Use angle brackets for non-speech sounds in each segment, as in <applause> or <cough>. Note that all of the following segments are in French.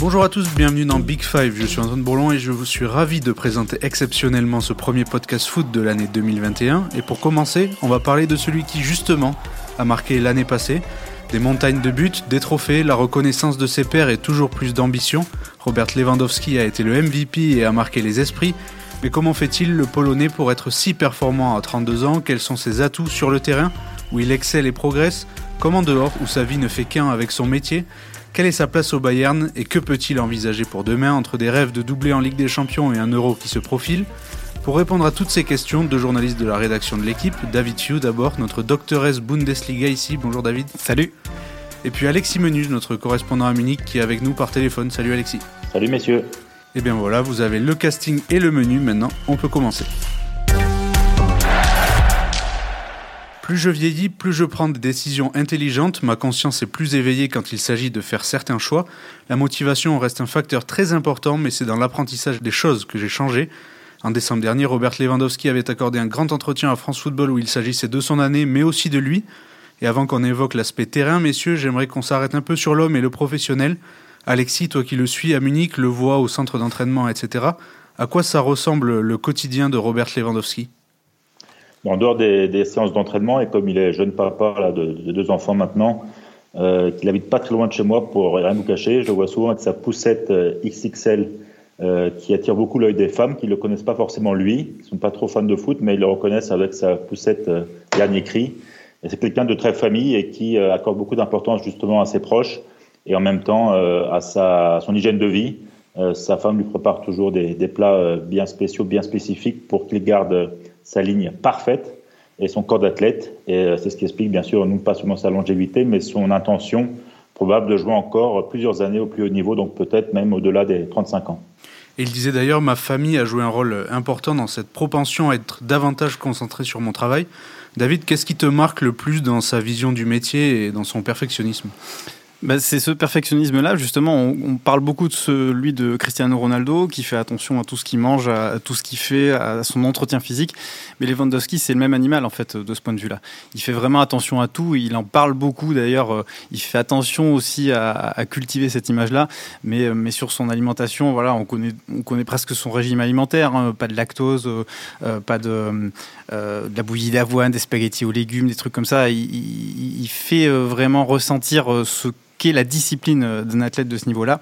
Bonjour à tous, bienvenue dans Big Five. Je suis Antoine Bourlon et je vous suis ravi de présenter exceptionnellement ce premier podcast foot de l'année 2021. Et pour commencer, on va parler de celui qui justement a marqué l'année passée. Des montagnes de buts, des trophées, la reconnaissance de ses pairs et toujours plus d'ambition. Robert Lewandowski a été le MVP et a marqué les esprits. Mais comment fait-il le Polonais pour être si performant à 32 ans? Quels sont ses atouts sur le terrain? Où il excelle et progresse? Comment dehors, où sa vie ne fait qu'un avec son métier? Quelle est sa place au Bayern et que peut-il envisager pour demain entre des rêves de doubler en Ligue des Champions et un euro qui se profile? Pour répondre à toutes ces questions, deux journalistes de la rédaction de l'équipe, David Few d'abord, notre doctoresse Bundesliga ici. Bonjour David. Salut. Et puis Alexis Menus, notre correspondant à Munich, qui est avec nous par téléphone. Salut Alexis. Salut messieurs. Et bien voilà, vous avez le casting et le menu. Maintenant, on peut commencer. Plus je vieillis, plus je prends des décisions intelligentes, ma conscience est plus éveillée quand il s'agit de faire certains choix. La motivation reste un facteur très important, mais c'est dans l'apprentissage des choses que j'ai changé. En décembre dernier, Robert Lewandowski avait accordé un grand entretien à France Football où il s'agissait de son année, mais aussi de lui. Et avant qu'on évoque l'aspect terrain, messieurs, j'aimerais qu'on s'arrête un peu sur l'homme et le professionnel. Alexis, toi qui le suis à Munich, le vois au centre d'entraînement, etc., à quoi ça ressemble le quotidien de Robert Lewandowski? En dehors des, séances d'entraînement, et comme il est jeune papa de, deux enfants maintenant, euh, qu'il habite pas très loin de chez moi pour rien vous cacher, je vois souvent avec sa poussette euh, XXL euh, qui attire beaucoup l'œil des femmes qui ne le connaissent pas forcément lui, qui sont pas trop fans de foot, mais ils le reconnaissent avec sa poussette euh, dernier cri. Et c'est quelqu'un de très famille et qui euh, accorde beaucoup d'importance justement à ses proches et en même temps à, sa, son hygiène de vie. sa femme lui prépare toujours des, des plats bien spéciaux, bien spécifiques pour qu'il garde sa ligne parfaite et son corps d'athlète. Et euh, c'est ce qui explique, bien sûr, non pas seulement sa longévité, mais son intention probable de jouer encore plusieurs années au plus haut niveau, donc peut-être même au-delà des 35 ans. Et il disait d'ailleurs, ma famille a joué un rôle important dans cette propension à être davantage concentré sur mon travail. David, qu'est-ce qui te marque le plus dans sa vision du métier et dans son perfectionnisme? Bah, c'est ce perfectionnisme-là, justement. On, parle beaucoup de celui de Cristiano Ronaldo, qui fait attention à tout ce qu'il mange, à, tout ce qu'il fait, à son entretien physique. Mais Lewandowski, c'est le même animal, en fait, de ce point de vue-là. Il fait vraiment attention à tout. Il en parle beaucoup, d'ailleurs. Euh, il fait attention aussi à, cultiver cette image-là. Mais, euh, mais sur son alimentation, voilà, on connaît, on connaît presque son régime alimentaire. Hein. Pas de lactose, euh, pas de, la bouillie d'avoine, des spaghettis aux légumes, des trucs comme ça. Il fait vraiment ressentir ce qu'est la discipline euh, d'un athlète de ce niveau-là.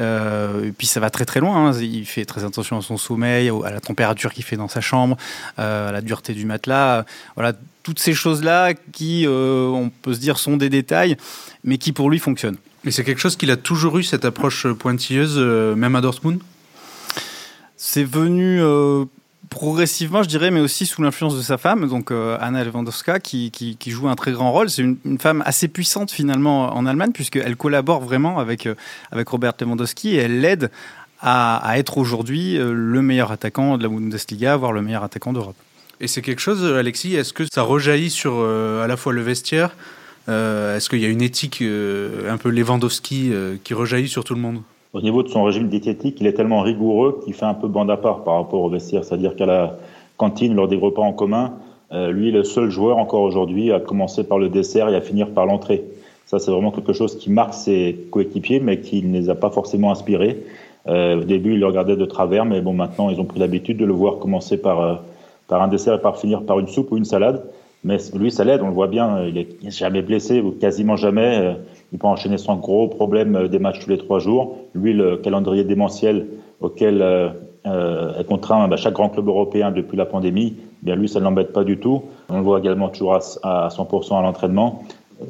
Euh, et puis ça va très très loin. Hein. Il fait très attention à son sommeil, à la température qu'il fait dans sa chambre, euh, à la dureté du matelas. Voilà, toutes ces choses-là qui, on peut se dire, sont des détails, mais qui pour lui fonctionnent. Mais c'est quelque chose qu'il a toujours eu, cette approche pointilleuse, même à Dortmund? C'est venu progressivement, je dirais, mais aussi sous l'influence de sa femme, donc euh, Anna Lewandowska, qui, joue un très grand rôle. C'est une, femme assez puissante finalement en Allemagne, puisqu'elle collabore vraiment avec, euh, avec Robert Lewandowski et elle l'aide à, être aujourd'hui euh, le meilleur attaquant de la Bundesliga, voire le meilleur attaquant d'Europe. Et c'est quelque chose, Alexis, est-ce que ça rejaillit sur à la fois le vestiaire Est-ce qu'il y a une éthique un peu Lewandowski qui rejaillit sur tout le monde? Au niveau de son régime diététique, il est tellement rigoureux qu'il fait un peu bande à part par rapport au vestiaire. C'est-à-dire qu'à la cantine, lors des repas en commun, euh, lui est le seul joueur encore aujourd'hui à commencer par le dessert et à finir par l'entrée. Ça, c'est vraiment quelque chose qui marque ses coéquipiers, mais qui ne les a pas forcément inspirés. Euh, au début, il le regardait de travers, mais bon, maintenant, ils ont pris l'habitude de le voir commencer par, euh, par un dessert et par finir par une soupe ou une salade. Mais lui, ça l'aide, on le voit bien, il est jamais blessé, ou quasiment jamais. Il peut enchaîner sans gros problème euh, des matchs tous les trois jours. Lui, le calendrier démentiel auquel euh, euh est contraint bah, chaque grand club européen depuis la pandémie, eh bien lui, ça ne l'embête pas du tout. On le voit également toujours à, 100% à l'entraînement.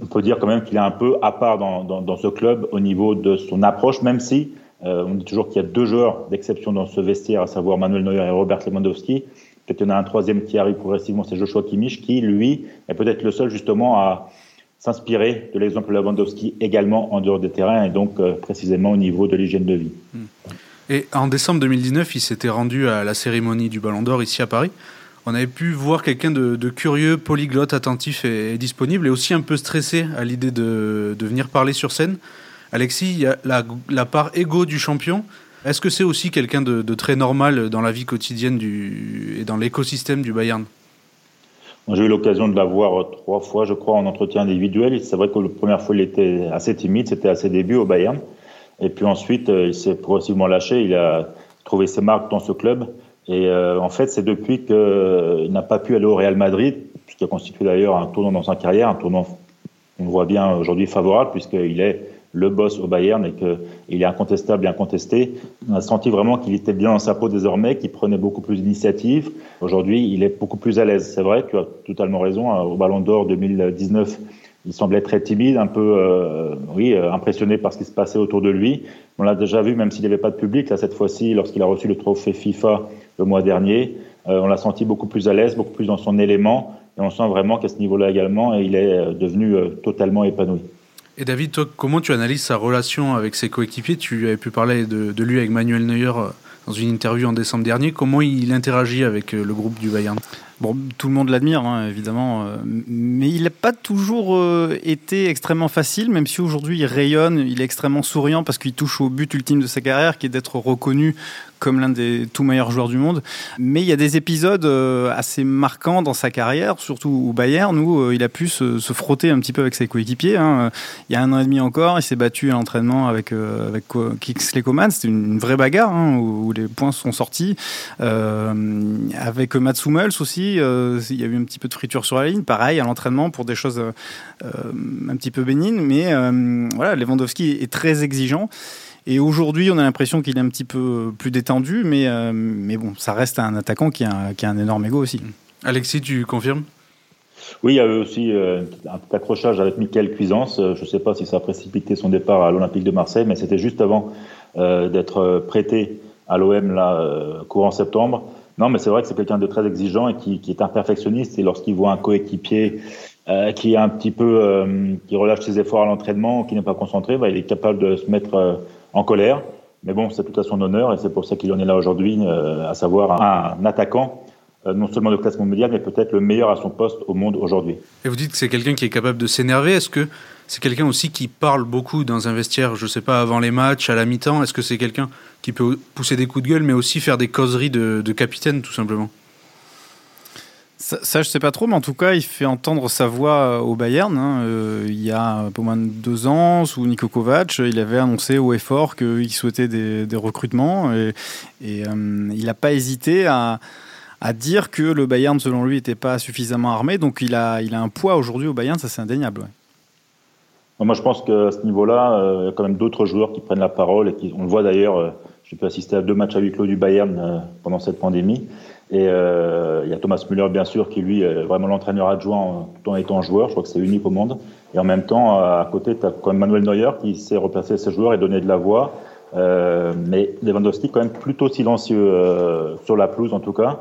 On peut dire quand même qu'il est un peu à part dans, dans, dans, ce club au niveau de son approche, même si euh, on dit toujours qu'il y a deux joueurs d'exception dans ce vestiaire, à savoir Manuel Neuer et Robert Lewandowski. Peut-être qu'il y en a un troisième qui arrive progressivement, c'est Joshua Kimmich, qui, lui, est peut-être le seul justement à, s'inspirer de l'exemple de Lewandowski également en dehors des terrains et donc euh, précisément au niveau de l'hygiène de vie. Hmm. Et en décembre 2019, il s'était rendu à la cérémonie du Ballon d'Or ici à Paris. On avait pu voir quelqu'un de, curieux, polyglotte, attentif et, disponible, et aussi un peu stressé à l'idée de, venir parler sur scène. Alexis, la part égo du champion. Est-ce que c'est aussi quelqu'un de, très normal dans la vie quotidienne et dans l'écosystème du Bayern? J'ai eu l'occasion de la voir trois fois, je crois, en entretien individuel. C'est vrai que la première fois, il était assez timide, c'était à ses débuts au Bayern. Et puis ensuite, il s'est progressivement lâché. Il a trouvé ses marques dans ce club. Et en fait, c'est depuis qu'il n'a pas pu aller au Real Madrid, ce qui a constitué d'ailleurs un tournant dans sa carrière, un tournant, on voit bien aujourd'hui, favorable, puisqu'il est le boss au Bayern et qu'il est incontestable incontesté. On a senti vraiment qu'il était bien dans sa peau désormais, qu'il prenait beaucoup plus d'initiatives. Aujourd'hui, il est beaucoup plus à l'aise. C'est vrai, tu as totalement raison. Au Ballon d'Or 2019, il semblait très timide, un peu euh, oui, euh, impressionné par ce qui se passait autour de lui. On l'a déjà vu, même s'il n'y avait pas de public, là, cette fois-ci, lorsqu'il a reçu le trophée FIFA le mois dernier, euh, on l'a senti beaucoup plus à l'aise, beaucoup plus dans son élément. Et on sent vraiment qu'à ce niveau-là également, il est devenu totalement épanoui. Et David, comment tu analyses sa relation avec ses coéquipiers? Tu avais pu parler de, de, lui avec Manuel Neuer euh, dans une interview en décembre dernier. Comment il interagit avec euh, le groupe du Bayern? Bon, tout le monde l'admire, hein, évidemment, euh, mais il n'a pas toujours été extrêmement facile, même si aujourd'hui il rayonne, il est extrêmement souriant parce qu'il touche au but ultime de sa carrière, qui est d'être reconnu comme l'un des tout meilleurs joueurs du monde. Mais il y a des épisodes euh, assez marquants dans sa carrière, surtout au Bayern, où euh, il a pu se, frotter un petit peu avec ses coéquipiers. Hein. Il y a un an et demi encore, il s'est battu à l'entraînement avec, euh, avec Coman. C'était une vraie bagarre hein, où, les points sont sortis. avec Mats Hummels aussi, il y a eu un petit peu de friture sur la ligne. Pareil, à l'entraînement pour des choses un petit peu bénignes. Mais voilà, Lewandowski est très exigeant. Et aujourd'hui, on a l'impression qu'il est un petit peu plus détendu, mais, euh, mais bon, ça reste un attaquant qui a, qui a un énorme ego aussi. Alexis, tu confirmes? Oui, il y a eu aussi euh, un petit accrochage avec Michael Cuisance. Euh, je ne sais pas si ça a précipité son départ à l'Olympique de Marseille, mais c'était juste avant d'être prêté à l'OM là courant septembre. Non, mais c'est vrai que c'est quelqu'un de très exigeant et qui, qui est un perfectionniste. Et lorsqu'il voit un coéquipier qui est un petit peu qui relâche ses efforts à l'entraînement, qui n'est pas concentré, bah, il est capable de se mettre en colère. Mais bon, c'est tout à son honneur et c'est pour ça qu'il en est là aujourd'hui, euh, à savoir un, attaquant euh, non seulement de classement mondial, mais peut-être le meilleur à son poste au monde aujourd'hui. Et vous dites que c'est quelqu'un qui est capable de s'énerver. Est-ce que c'est quelqu'un aussi qui parle beaucoup dans un vestiaire, je ne sais pas, avant les matchs, à la mi-temps? Est-ce que c'est quelqu'un qui peut pousser des coups de gueule, mais aussi faire des causeries de capitaine, tout simplement? Ça, ça, je sais pas trop, mais en tout cas, il fait entendre sa voix euh, au Bayern. Hein. Euh, il y a un peu moins de deux ans, sous Niko Kovac, il avait annoncé au effort qu'il souhaitait des, des, recrutements et, et euh, il n'a pas hésité à, à, dire que le Bayern, selon lui, n'était pas suffisamment armé. Donc, il a, il a un poids aujourd'hui au Bayern, ça c'est indéniable. Moi, je pense qu'à ce niveau-là, il y a quand même d'autres joueurs qui prennent la parole et qui, on le voit d'ailleurs. J'ai pu assister à deux matchs à huis clos du Bayern pendant cette pandémie. Et euh, il y a Thomas Müller, bien sûr, qui lui est vraiment l'entraîneur adjoint tout en étant joueur. Je crois que c'est unique au monde. Et en même temps, à côté, tu as quand même Manuel Neuer qui sait replacer ses joueurs et donner de la voix. Euh, mais Lewandowski, quand même plutôt silencieux euh, sur la pelouse, en tout cas.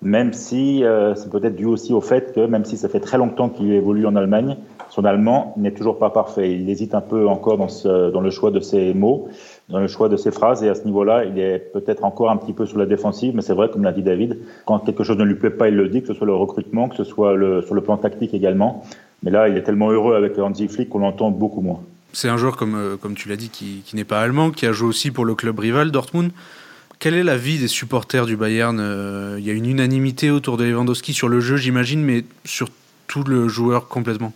Même si euh, c'est peut-être dû aussi au fait que, même si ça fait très longtemps qu'il évolue en Allemagne, son allemand n'est toujours pas parfait. Il hésite un peu encore dans, ce, dans le choix de ses mots dans le choix de ses phrases et à ce niveau-là, il est peut-être encore un petit peu sur la défensive, mais c'est vrai, comme l'a dit David, quand quelque chose ne lui plaît pas, il le dit, que ce soit le recrutement, que ce soit le, sur le plan tactique également. Mais là, il est tellement heureux avec Hansi Flick qu'on l'entend beaucoup moins. C'est un joueur, comme, euh, comme tu l'as dit, qui, qui n'est pas allemand, qui a joué aussi pour le club rival Dortmund. Quelle est la vie des supporters du Bayern euh, Il y a une unanimité autour de Lewandowski sur le jeu, j'imagine, mais sur tout le joueur complètement?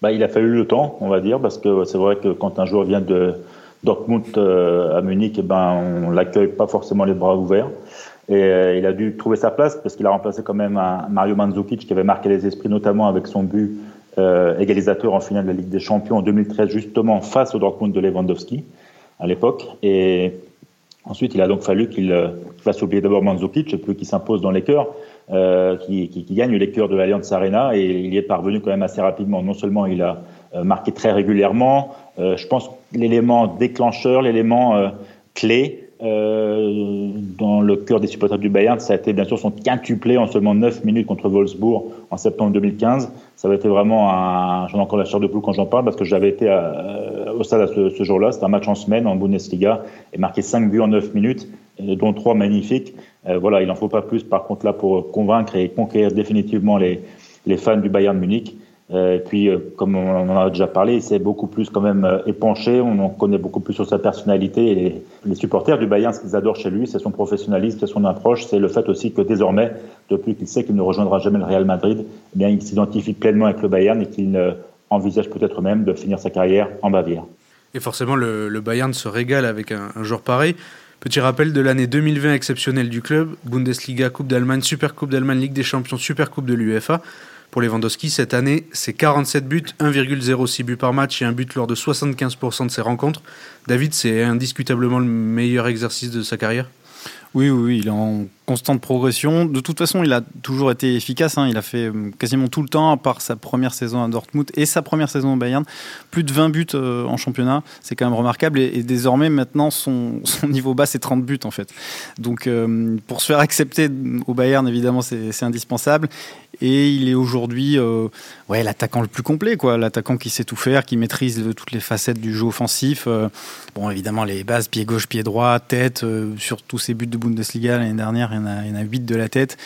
Bah, il a fallu le temps, on va dire, parce que c'est vrai que quand un joueur vient de, Dortmund euh, à Munich, eh ben, on l'accueille pas forcément les bras ouverts. Et il a dû trouver sa place parce qu'il a remplacé quand même Mario Mandzukic qui avait marqué les esprits, notamment avec son but euh, égalisateur en finale de la Ligue des Champions en 2013, justement face au Dortmund de Lewandowski à l'époque. Et ensuite, il a donc fallu qu'il fasse oublier d'abord Mandzukic, et qu'il s'impose dans les cœurs, euh, qui, qui, qui, gagne les cœurs de l'Alliance Arena. Et il y est parvenu quand même assez rapidement. Non seulement il a marqué très régulièrement, euh, je pense l'élément déclencheur, l'élément euh, clé euh, dans le cœur des supporters du Bayern, ça a été bien sûr son quintuplé en seulement 9 minutes contre Wolfsburg en septembre 2015. Ça avait été vraiment un. J'en ai encore la chair de poule quand j'en parle parce que j'avais été au stade à ce, jour-là. C'était un match en semaine en Bundesliga et marqué 5 buts en 9 minutes, dont 3 magnifiques. voilà, il n'en faut pas plus par contre là pour convaincre et conquérir définitivement les, les fans du Bayern Munich. Euh, et puis, euh, comme on en a déjà parlé, il s'est beaucoup plus quand même euh, épanché. On en connaît beaucoup plus sur sa personnalité. Et les, supporters du Bayern, ce qu'ils adorent chez lui, c'est son professionnalisme, c'est son approche, c'est le fait aussi que désormais, depuis qu'il sait qu'il ne rejoindra jamais le Real Madrid, eh bien, il s'identifie pleinement avec le Bayern et qu'il envisage peut-être même de finir sa carrière en Bavière. Et forcément, le, Bayern se régale avec un, un joueur pareil. Petit rappel de l'année 2020 exceptionnelle du club, Bundesliga, Coupe d'Allemagne, Super Coupe d'Allemagne, Ligue des Champions, Super Coupe de l'UEFA. Pour Lewandowski, cette année, c'est 47 buts, 1,06 buts par match et un but lors de 75% de ses rencontres. David, c'est indiscutablement le meilleur exercice de sa carrière? Oui, oui, il est en constante progression. De toute façon, il a toujours été efficace. Hein. Il a fait euh, quasiment tout le temps, à part sa première saison à Dortmund et sa première saison au Bayern, plus de 20 buts euh, en championnat. C'est quand même remarquable. Et, désormais, maintenant, <laughs> son, niveau bas, c'est 30 buts en fait. Donc, euh, pour se faire accepter au Bayern, évidemment, c'est indispensable. Et il est aujourd'hui ouais, l'attaquant le plus complet, quoi. L'attaquant qui sait tout faire, qui maîtrise toutes les facettes du jeu offensif. bon, évidemment, les bases, pied gauche, pied droit, tête, sur tous ses buts de Bundesliga l'année dernière, il y en a, il y en a 8 de la tête.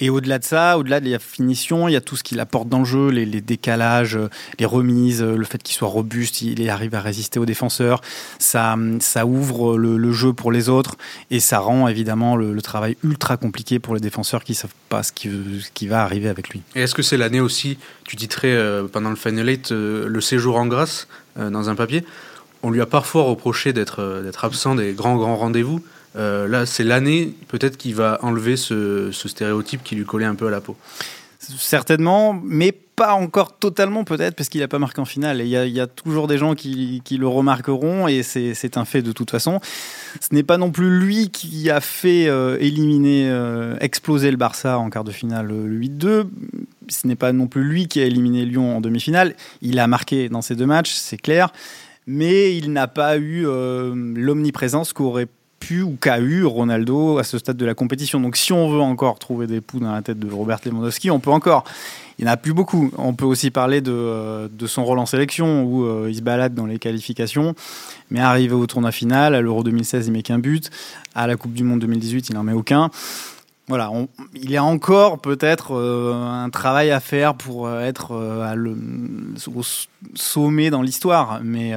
Et au-delà de ça, au-delà de la finition, il y a tout ce qu'il apporte dans le jeu, les, décalages, les remises, le fait qu'il soit robuste, il arrive à résister aux défenseurs. Ça, ça ouvre le, jeu pour les autres et ça rend évidemment le, travail ultra compliqué pour les défenseurs qui ne savent pas ce qui, va arriver avec lui. Et est-ce que c'est l'année aussi, tu titrais euh, pendant le Final Eight, euh, le séjour en grâce euh, dans un papier? On lui a parfois reproché d'être absent des grands, grands rendez-vous. Euh, là, c'est l'année peut-être qui va enlever ce, stéréotype qui lui collait un peu à la peau. Certainement, mais pas encore totalement peut-être parce qu'il n'a pas marqué en finale. Il y, a toujours des gens qui, le remarqueront et c'est un fait de toute façon. Ce n'est pas non plus lui qui a fait euh, éliminer, euh, exploser le Barça en quart de finale 8-2. Ce n'est pas non plus lui qui a éliminé Lyon en demi-finale. Il a marqué dans ces deux matchs, c'est clair. Mais il n'a pas eu l'omniprésence qu'aurait pu ou qu'a eu Ronaldo à ce stade de la compétition. Donc si on veut encore trouver des poux dans la tête de Robert Lewandowski, on peut encore. Il n'y en a plus beaucoup. On peut aussi parler de, euh, de son rôle en sélection où euh, il se balade dans les qualifications. Mais arrivé au tournoi final, à l'Euro 2016, il met qu'un but. À la Coupe du Monde 2018, il n'en met aucun. Voilà, il y a encore peut-être euh, un travail à faire pour être à le, au sommet dans l'histoire, mais,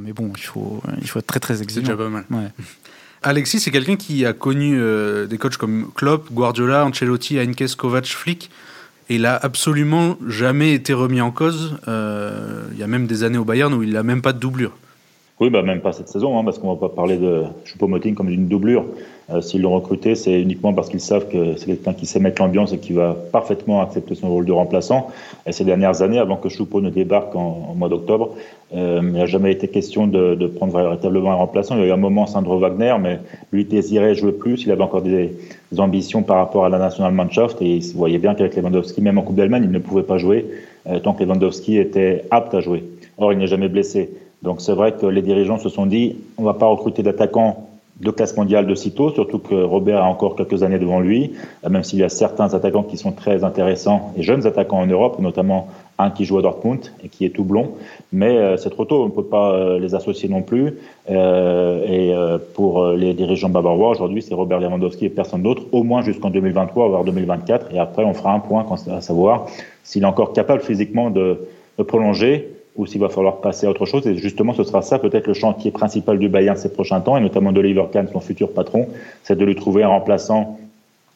mais bon, il faut, il faut être très très exigeant. C'est déjà pas mal. Alexis, c'est quelqu'un qui a connu euh, des coachs comme Klopp, Guardiola, Ancelotti, Heinkes, Kovac, Flick. Et il a absolument jamais été remis en cause. Euh, il y a même des années au Bayern où il n'a même pas de doublure. Oui, bah même pas cette saison, hein, parce qu'on va pas parler de Choupo-Moting comme d'une doublure. Euh, s'ils l'ont recruté, c'est uniquement parce qu'ils savent que c'est quelqu'un qui sait mettre l'ambiance et qui va parfaitement accepter son rôle de remplaçant. Et ces dernières années, avant que Choupo ne débarque en, mois d'octobre, euh, il n'a jamais été question de, prendre véritablement un remplaçant. Il y a eu un moment Sandro Wagner, mais lui désirait jouer plus. Il avait encore des, ambitions par rapport à la Nationalmannschaft et il voyait bien qu'avec Lewandowski, même en Coupe d'Allemagne, il ne pouvait pas jouer euh, tant que Lewandowski était apte à jouer. Or, il n'est jamais blessé. Donc c'est vrai que les dirigeants se sont dit, on va pas recruter d'attaquants de classe mondiale de sitôt, surtout que Robert a encore quelques années devant lui, euh, même s'il y a certains attaquants qui sont très intéressants, et jeunes attaquants en Europe, notamment un qui joue à Dortmund et qui est tout blond, mais euh, c'est trop tôt, on ne peut pas euh, les associer non plus. et pour les dirigeants bavarois, aujourd'hui, c'est Robert Lewandowski et personne d'autre, au moins jusqu'en 2023, voire 2024, et après on fera un point à savoir s'il est encore capable physiquement de prolonger ou s'il va falloir passer à autre chose. Et justement, ce sera ça peut-être le chantier principal du Bayern ces prochains temps, et notamment de Oliver Kahn, son futur patron, c'est de lui trouver un remplaçant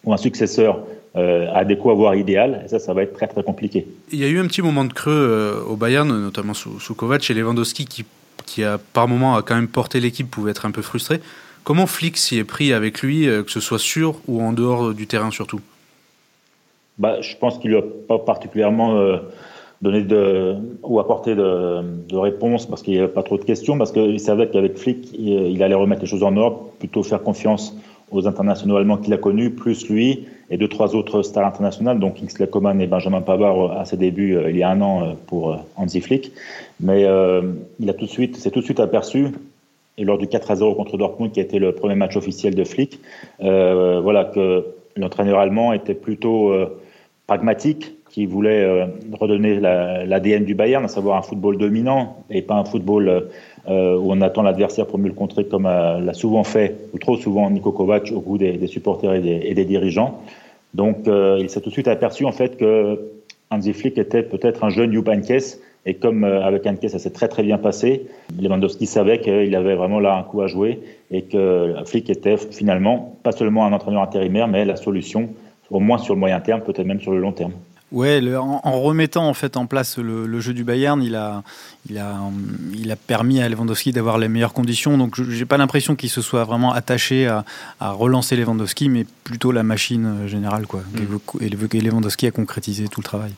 ou un successeur euh, adéquat, voire idéal. Et ça, ça va être très très compliqué. Il y a eu un petit moment de creux euh, au Bayern, notamment sous, sous, Kovac et Lewandowski, qui, qui a par moment a quand même porté l'équipe, pouvait être un peu frustré. Comment Flick s'y est pris avec lui, euh, que ce soit sur ou en dehors du terrain surtout? Bah, Je pense qu'il n'a pas particulièrement donner de, ou apporter de, de réponses parce qu'il n'y avait pas trop de questions, parce qu'il savait qu'avec Flick, il, allait remettre les choses en ordre, plutôt faire confiance aux internationaux allemands qu'il a connus, plus lui et deux, trois autres stars internationales, donc Kingsley Coman et Benjamin Pavard à ses débuts euh, il y a un an euh, pour euh, Hansi Flick. Mais il a tout de suite, s'est tout de suite aperçu, et lors du 4 à 0 contre Dortmund, qui a été le premier match officiel de Flick, voilà que l'entraîneur allemand était plutôt pragmatique, qui voulait euh, redonner l'ADN du Bayern, à savoir un football dominant et pas un football euh, où on attend l'adversaire pour mieux le contrer comme euh, l'a souvent fait, ou trop souvent, Niko Kovac au goût des, supporters et des, dirigeants. Donc il s'est tout de suite aperçu en fait que Hansi Flick était peut-être un jeune Jupp et comme avec Heynckes ça s'est très très bien passé, Lewandowski savait qu'il avait vraiment là un coup à jouer et que Flick était finalement pas seulement un entraîneur intérimaire mais la solution au moins sur le moyen terme, peut-être même sur le long terme. Ouais, en, remettant en fait en place le, jeu du Bayern, il a, il a, il a permis à Lewandowski d'avoir les meilleures conditions. Donc, j'ai pas l'impression qu'il se soit vraiment attaché à, relancer Lewandowski, mais plutôt la machine euh, générale, quoi. Mm. Et Lewandowski a concrétisé tout le travail.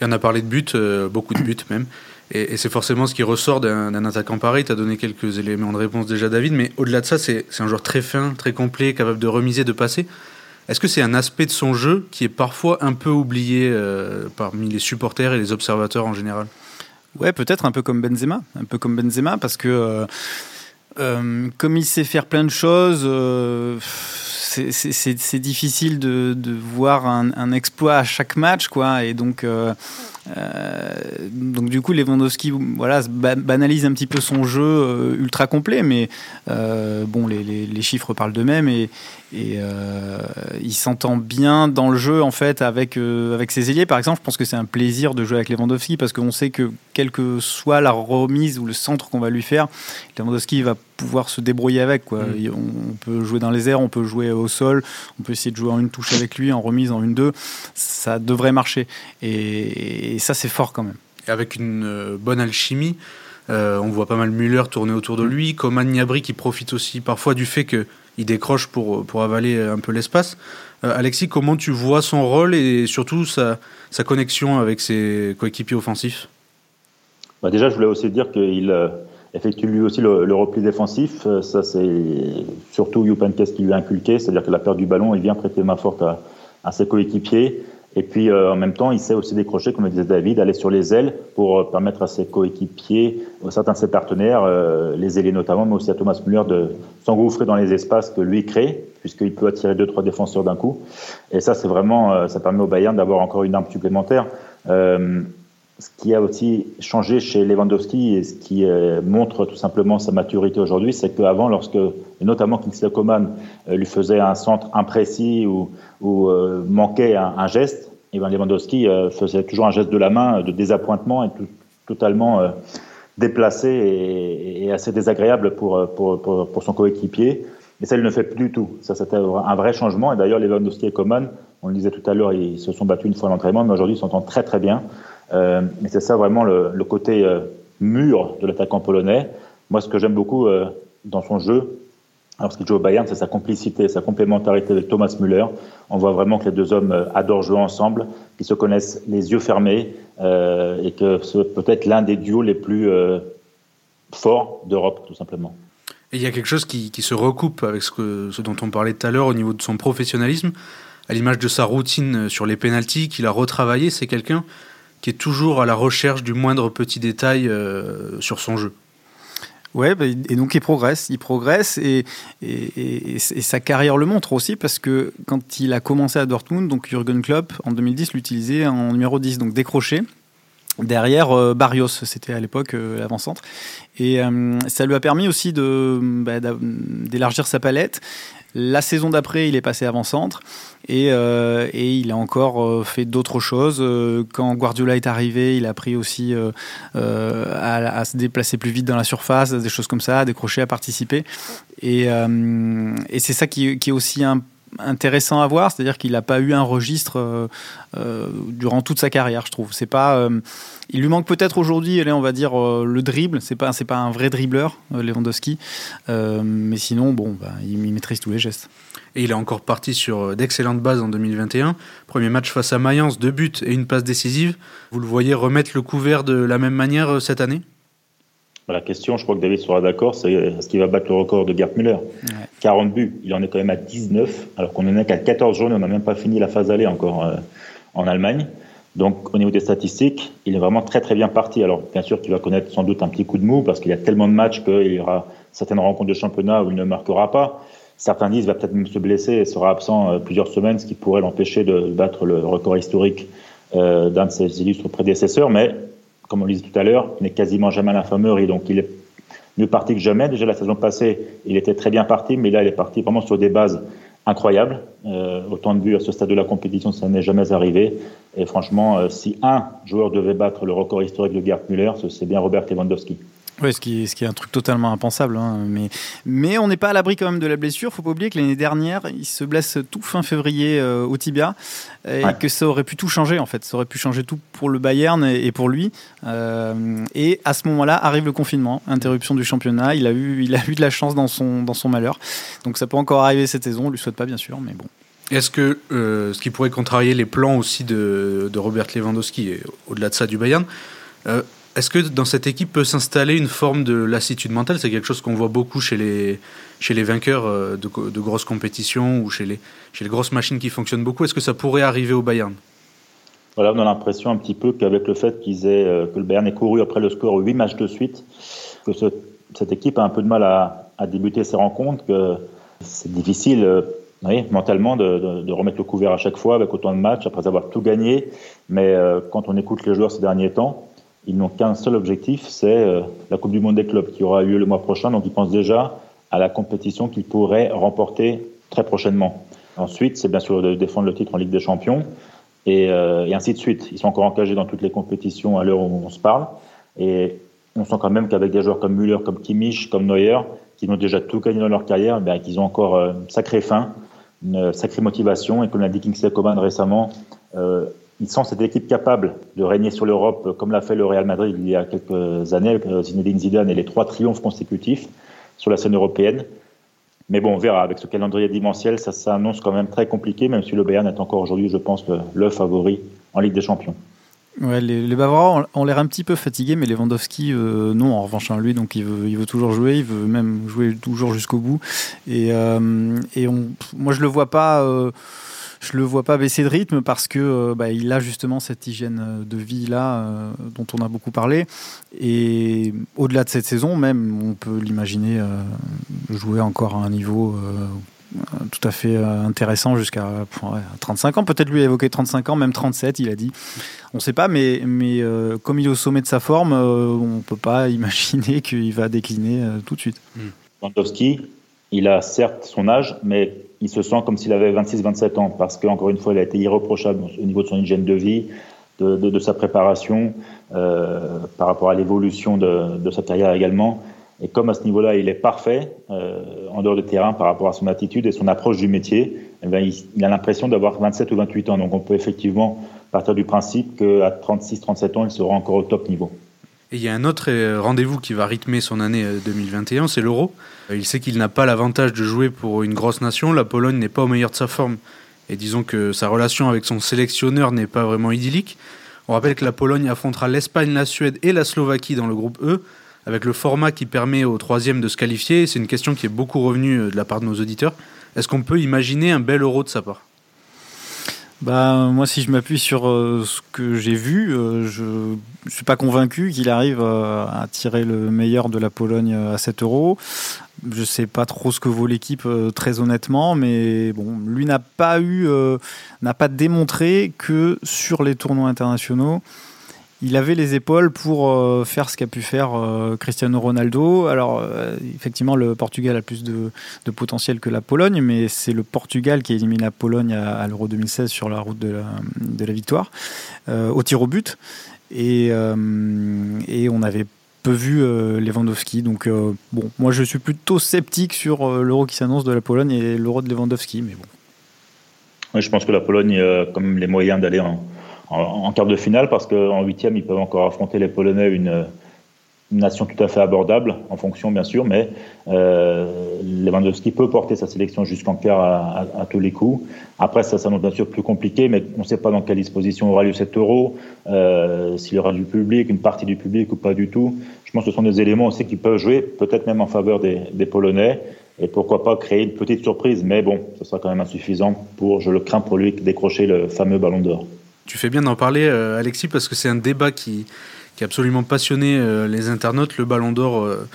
Et on a parlé de buts, euh, beaucoup de buts même. Et, c'est forcément ce qui ressort d'un attaquant pareil. Tu as donné quelques éléments de réponse déjà, David, mais au-delà de ça, c'est un joueur très fin, très complet, capable de remiser, de passer. Est-ce que c'est un aspect de son jeu qui est parfois un peu oublié euh, parmi les supporters et les observateurs en général? Ouais, peut-être un peu comme Benzema, un peu comme Benzema, parce que euh, euh, comme il sait faire plein de choses, c'est difficile de, voir un, exploit à chaque match, quoi. Et donc donc du coup, Lewandowski voilà, banalise un petit peu son jeu euh, ultra complet, mais euh, bon, les, chiffres parlent d'eux-mêmes et il s'entend bien dans le jeu en fait avec, avec ses ailiers. Par exemple, je pense que c'est un plaisir de jouer avec Lewandowski parce qu'on sait que quelle que soit la remise ou le centre qu'on va lui faire, Lewandowski va pouvoir se débrouiller avec. Quoi. Mm. On peut jouer dans les airs, on peut jouer au sol, on peut essayer de jouer en une touche avec lui, en remise, en une deux. Ça devrait marcher. Et, ça, c'est fort quand même. Et avec une euh, bonne alchimie, euh, on voit pas mal Müller tourner autour de lui, Coman Niabri qui profite aussi parfois du fait qu'il décroche pour, pour avaler un peu l'espace. Euh, Alexis, comment tu vois son rôle et surtout sa, sa connexion avec ses coéquipiers offensifs? Bah Déjà, je voulais aussi dire qu'il effectue lui aussi le, repli défensif. Euh, ça, c'est surtout Youpenkes qui lui a inculqué, c'est-à-dire que la perte du ballon, il vient prêter main forte à, ses coéquipiers. Et puis, euh, en même temps, il sait aussi décrocher, comme disait David, aller sur les ailes pour euh, permettre à ses coéquipiers, certains de ses partenaires, les ailiers notamment, mais aussi à Thomas Müller, de s'engouffrer dans les espaces que lui crée, puisqu'il peut attirer deux, trois défenseurs d'un coup. Et ça, c'est vraiment, ça permet au Bayern d'avoir encore une arme supplémentaire ce qui a aussi changé chez Lewandowski et ce qui euh, montre tout simplement sa maturité aujourd'hui, c'est qu'avant, lorsque, notamment Kingsley Coman euh, lui faisait un centre imprécis ou, euh, manquait un, geste, et ben Lewandowski faisait toujours un geste de la main de désappointement et totalement déplacé et, assez désagréable pour, son coéquipier. Et ça, il ne fait plus du tout. Ça, c'était un vrai changement. Et d'ailleurs, Lewandowski et Coman, on le disait tout à l'heure, ils se sont battus une fois à l'entraînement, mais aujourd'hui, ils s'entendent très très bien. Euh, et c'est ça vraiment le, côté euh, mûr de l'attaquant polonais. Moi, ce que j'aime beaucoup euh, dans son jeu, lorsqu'il joue au Bayern, c'est sa complicité, sa complémentarité avec Thomas Müller. On voit vraiment que les deux hommes adorent jouer ensemble, qu'ils se connaissent les yeux fermés et que c'est peut-être l'un des duos les plus forts d'Europe, tout simplement. Et il y a quelque chose qui, se recoupe avec ce, ce dont on parlait tout à l'heure au niveau de son professionnalisme, à l'image de sa routine sur les pénalties qu'il a retravaillé. C'est quelqu'un qui est toujours à la recherche du moindre petit détail euh, sur son jeu. Ouais, bah, et donc il progresse, il progresse et, et, sa carrière le montre aussi parce que quand il a commencé à Dortmund, donc Jürgen Klopp en 2010 l'utilisait en numéro 10, donc décroché. Derrière euh, Barrios, c'était à l'époque euh, l'avant-centre. Et ça lui a permis aussi bah, d'élargir sa palette la saison d'après, il est passé avant-centre et, euh, il a encore euh, fait d'autres choses. Euh, quand Guardiola est arrivé, il a appris aussi à, se déplacer plus vite dans la surface, des choses comme ça, à décrocher, à participer. Et, c'est ça qui, est aussi un intéressant à voir, c'est-à-dire qu'il n'a pas eu un registre euh, euh, durant toute sa carrière, je trouve. C'est pas, euh, il lui manque peut-être aujourd'hui, on va dire le dribble. C'est pas, c'est pas un vrai dribbleur, Lewandowski, mais sinon, bon, bah, il, maîtrise tous les gestes. Et il est encore parti sur d'excellentes bases en 2021. Premier match face à Mayence, deux buts et une passe décisive. Vous le voyez remettre le couvert de la même manière cette année? La question, je crois que David sera d'accord, c'est est-ce qu'il va battre le record de Gerd Müller 40 buts, il en est quand même à 19, alors qu'on en est qu'à 14 journées, on n'a même pas fini la phase aller encore euh, en Allemagne. Donc au niveau des statistiques, il est vraiment très très bien parti. Alors bien sûr qu'il va connaître sans doute un petit coup de mou parce qu'il y a tellement de matchs qu'il y aura certaines rencontres de championnat où il ne marquera pas. Certains disent qu'il va peut-être même se blesser et sera absent euh, plusieurs semaines, ce qui pourrait l'empêcher de battre le record historique euh, d'un de ses illustres prédécesseurs. Mais comme on le disait tout à l'heure, n'est quasiment jamais à l'infirmerie, donc il est mieux parti que jamais. Déjà la saison passée, il était très bien parti, mais là, il est parti vraiment sur des bases incroyables. Euh, autant de buts à ce stade de la compétition, ça n'est jamais arrivé. Et franchement, euh, si un joueur devait battre le record historique de Gerd Müller, c'est bien Robert Lewandowski. Oui, ce qui, est, ce qui est un truc totalement impensable. Hein, mais, mais on n'est pas à l'abri quand même de la blessure. faut pas oublier que l'année dernière, il se blesse tout fin février euh, au tibia et que ça aurait pu tout changer en fait. Ça aurait pu changer tout pour le Bayern et, pour lui. Euh, et à ce moment-là arrive le confinement, interruption du championnat. Il a eu, il a eu de la chance dans son, dans son malheur. Donc ça peut encore arriver cette saison. On lui souhaite pas bien sûr, mais bon. Est-ce que euh, ce qui pourrait contrarier les plans aussi de, de Robert Lewandowski, et au-delà de ça du Bayern, est-ce que dans cette équipe peut s'installer une forme de lassitude mentale? C'est quelque chose qu'on voit beaucoup chez les, chez les vainqueurs euh, de, grosses compétitions ou chez les, chez les grosses machines qui fonctionnent beaucoup. Est-ce que ça pourrait arriver au Bayern? Voilà, on a l'impression un petit peu qu'avec le fait qu'ils aient, euh, que le Bayern ait couru après le score 8 matchs de suite, que cette équipe a un peu de mal à, débuter ses rencontres, que c'est difficile euh, oui, mentalement de, remettre le couvert à chaque fois avec autant de matchs après avoir tout gagné. Mais quand on écoute les joueurs ces derniers temps, ils n'ont qu'un seul objectif, c'est euh, la Coupe du Monde des clubs qui aura lieu le mois prochain. Donc ils pensent déjà à la compétition qu'ils pourraient remporter très prochainement. Ensuite, c'est bien sûr de défendre le titre en Ligue des Champions et, euh, ainsi de suite. Ils sont encore engagés dans toutes les compétitions à l'heure où on se parle. Et on sent quand même qu'avec des joueurs comme Müller, comme Kimmich, comme Neuer, qui ont déjà tout gagné dans leur carrière, ben, qu'ils ont encore euh, une sacrée faim, une sacrée motivation. Et comme l'a dit Kingsley Coman récemment, ils sont cette équipe capable de régner sur l'Europe comme l'a fait le Real Madrid il y a quelques années avec euh, Zinedine Zidane et les trois triomphes consécutifs sur la scène européenne. Mais bon, on verra. Avec ce calendrier dimensionnel, ça s'annonce quand même très compliqué, même si le Bayern est encore aujourd'hui, je pense, le, favori en Ligue des Champions. Les, Bavarois ont l'air un petit peu fatigués, mais Lewandowski, euh, non, en revanche, hein, lui, donc il veut, toujours jouer, il veut même jouer toujours jusqu'au bout. Et, euh, moi, je le vois pas je le vois pas baisser de rythme parce que euh, bah, il a justement cette hygiène euh, de vie là euh, dont on a beaucoup parlé. Et au-delà de cette saison même on peut l'imaginer jouer encore à un niveau tout à fait intéressant jusqu'à 35 ans. Peut-être lui a évoqué 35 ans même 37 il a dit. On ne sait pas mais mais comme il est au sommet de sa forme on peut pas <laughs> imaginer qu'il va décliner tout de suite. Lewandowski il a certes son âge mais il se sent comme s'il avait 26-27 ans, parce qu'encore une fois, il a été irréprochable au niveau de son hygiène de vie, de, sa préparation, euh, par rapport à l'évolution de, sa carrière également. Et comme à ce niveau-là, il est parfait euh, en dehors de terrain par rapport à son attitude et son approche du métier, eh il, il, a l'impression d'avoir 27 ou 28 ans. Donc on peut effectivement partir du principe qu'à 36-37 ans, il sera encore au top niveau. Il y a un autre euh, rendez-vous qui va rythmer son année 2021, euh, c'est l'Euro. Euh, il sait qu'il n'a pas l'avantage de jouer pour une grosse nation. La Pologne n'est pas au meilleur de sa forme. Et disons que sa relation avec son sélectionneur n'est pas vraiment idyllique. On rappelle que la Pologne affrontera l'Espagne, la Suède et la Slovaquie dans le groupe E, avec le format qui permet au troisième de se qualifier. C'est une question qui est beaucoup revenue de la part de nos auditeurs. Est-ce qu'on peut imaginer un bel Euro de sa part? Bah, moi, si je m'appuie sur euh, ce que j'ai vu, euh, je ne suis pas convaincu qu'il arrive euh, à tirer le meilleur de la Pologne à 7 euros. Je ne sais pas trop ce que vaut l'équipe, très honnêtement, mais bon, lui n'a pas eu, n'a pas démontré que sur les tournois internationaux, il avait les épaules pour euh, faire ce qu'a pu faire euh, Cristiano Ronaldo. Alors, euh, effectivement, le Portugal a plus de, potentiel que la Pologne, mais c'est le Portugal qui a éliminé la Pologne à, l'Euro 2016 sur la route de la, victoire, au tir au but. Et, on avait peu vu Lewandowski. Donc, bon, moi, je suis plutôt sceptique sur l'Euro qui s'annonce de la Pologne et l'Euro de Lewandowski, mais bon. Je pense que la Pologne a quand même les moyens d'aller en en, quart de finale parce qu'en huitième, ils peuvent encore affronter les Polonais, une, nation tout à fait abordable, en fonction bien sûr, mais euh, Lewandowski peut porter sa sélection jusqu'en quart à, tous les coups. Après, ça s'annonce bien sûr plus compliqué, mais on ne sait pas dans quelle disposition aura lieu cet euro, euh, s'il y aura du public, une partie du public ou pas du tout. Je pense que ce sont des éléments aussi qui peuvent jouer, peut-être même en faveur des, des Polonais et pourquoi pas créer une petite surprise. Mais bon, ce sera quand même insuffisant pour, je le crains pour lui, décrocher le fameux ballon d'or. Tu fais bien d'en parler, euh, Alexis, parce que c'est un débat qui, a absolument passionné euh, les internautes. Le Ballon d'Or euh,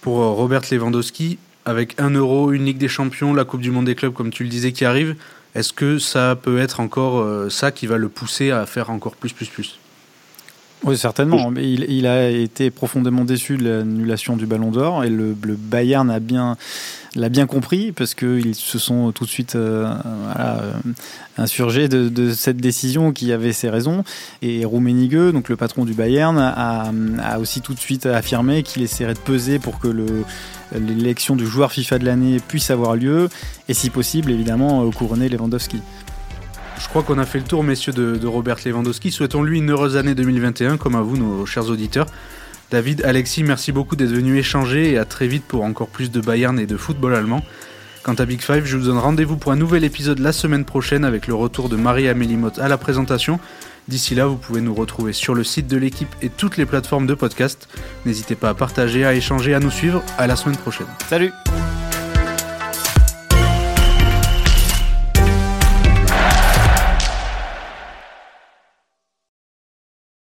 pour Robert Lewandowski, avec un euro, une Ligue des Champions, la Coupe du Monde des clubs, comme tu le disais, qui arrive. Est-ce que ça peut être encore ça qui va le pousser à faire encore plus, plus, plus? Oui, certainement. Mais il, a été profondément déçu de l'annulation du Ballon d'Or et le, le Bayern a bien l'a bien compris parce qu'ils se sont tout de suite euh, euh, insurgés de, cette décision qui avait ses raisons. Et Rummenigge, donc le patron du Bayern, a, aussi tout de suite affirmé qu'il essaierait de peser pour que l'élection du joueur FIFA de l'année puisse avoir lieu et si possible évidemment couronner Lewandowski. Je crois qu'on a fait le tour, messieurs, de, Robert Lewandowski. Souhaitons-lui une heureuse année 2021, comme à vous, nos chers auditeurs. David, Alexis, merci beaucoup d'être venus échanger et à très vite pour encore plus de Bayern et de football allemand. Quant à Big Five, je vous donne rendez-vous pour un nouvel épisode la semaine prochaine avec le retour de Marie-Amélie à la présentation. D'ici là, vous pouvez nous retrouver sur le site de l'équipe et toutes les plateformes de podcast. N'hésitez pas à partager, à échanger, à nous suivre. À la semaine prochaine. Salut